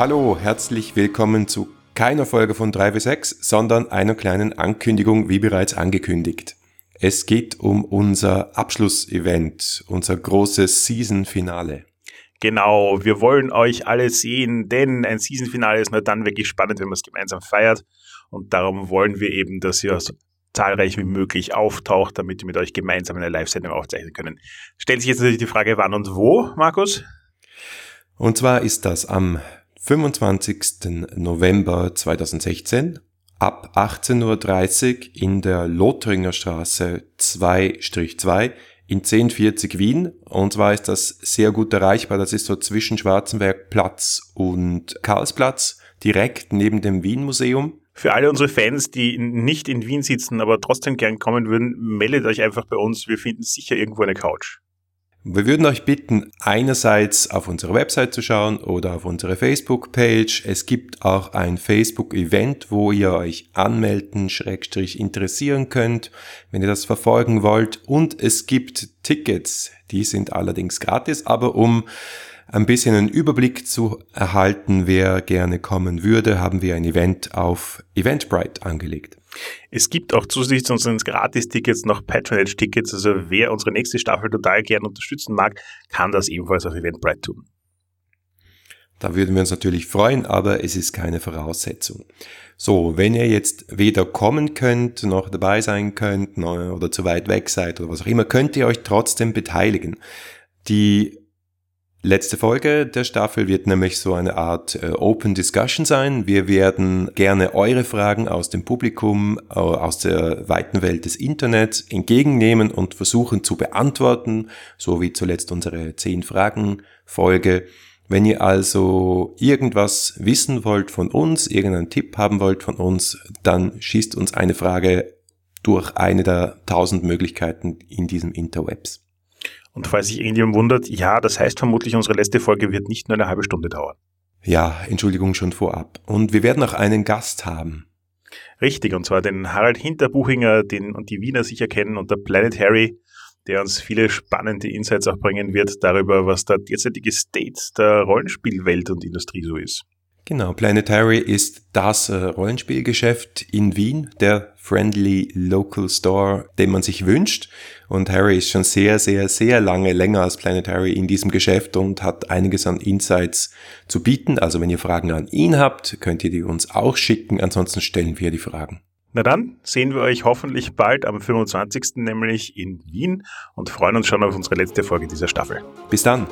Hallo, herzlich willkommen zu keiner Folge von 3 bis 6, sondern einer kleinen Ankündigung, wie bereits angekündigt. Es geht um unser Abschlussevent, unser großes Season-Finale. Genau, wir wollen euch alle sehen, denn ein Season-Finale ist nur dann wirklich spannend, wenn man es gemeinsam feiert. Und darum wollen wir eben, dass ihr so zahlreich wie möglich auftaucht, damit wir mit euch gemeinsam eine Live-Sendung aufzeichnen können. Stellt sich jetzt natürlich die Frage, wann und wo, Markus? Und zwar ist das am 25. November 2016 ab 18.30 Uhr in der Lothringer Straße 2-2 in 1040 Wien. Und zwar ist das sehr gut erreichbar. Das ist so zwischen Schwarzenbergplatz und Karlsplatz, direkt neben dem Wien Museum. Für alle unsere Fans, die nicht in Wien sitzen, aber trotzdem gern kommen würden, meldet euch einfach bei uns. Wir finden sicher irgendwo eine Couch. Wir würden euch bitten, einerseits auf unsere Website zu schauen oder auf unsere Facebook-Page. Es gibt auch ein Facebook-Event, wo ihr euch anmelden, schrägstrich interessieren könnt, wenn ihr das verfolgen wollt. Und es gibt Tickets, die sind allerdings gratis, aber um ein bisschen einen Überblick zu erhalten, wer gerne kommen würde, haben wir ein Event auf Eventbrite angelegt. Es gibt auch zusätzlich zu unseren Gratis-Tickets noch Patronage-Tickets. Also wer unsere nächste Staffel total gern unterstützen mag, kann das ebenfalls auf Eventbrite tun. Da würden wir uns natürlich freuen, aber es ist keine Voraussetzung. So, wenn ihr jetzt weder kommen könnt, noch dabei sein könnt, oder zu weit weg seid oder was auch immer, könnt ihr euch trotzdem beteiligen. Die Letzte Folge der Staffel wird nämlich so eine Art äh, Open Discussion sein. Wir werden gerne eure Fragen aus dem Publikum, äh, aus der weiten Welt des Internets entgegennehmen und versuchen zu beantworten, so wie zuletzt unsere 10 Fragen Folge. Wenn ihr also irgendwas wissen wollt von uns, irgendeinen Tipp haben wollt von uns, dann schießt uns eine Frage durch eine der tausend Möglichkeiten in diesem Interwebs. Und falls sich irgendjemand wundert, ja, das heißt vermutlich, unsere letzte Folge wird nicht nur eine halbe Stunde dauern. Ja, Entschuldigung schon vorab. Und wir werden auch einen Gast haben. Richtig, und zwar den Harald Hinterbuchinger, den und die Wiener sicher kennen, und der Planet Harry, der uns viele spannende Insights auch bringen wird darüber, was der derzeitige State der Rollenspielwelt und Industrie so ist. Genau, Planetary ist das äh, Rollenspielgeschäft in Wien, der Friendly Local Store, den man sich wünscht. Und Harry ist schon sehr, sehr, sehr lange länger als Planetary in diesem Geschäft und hat einiges an Insights zu bieten. Also wenn ihr Fragen an ihn habt, könnt ihr die uns auch schicken. Ansonsten stellen wir die Fragen. Na dann sehen wir euch hoffentlich bald am 25. nämlich in Wien und freuen uns schon auf unsere letzte Folge dieser Staffel. Bis dann.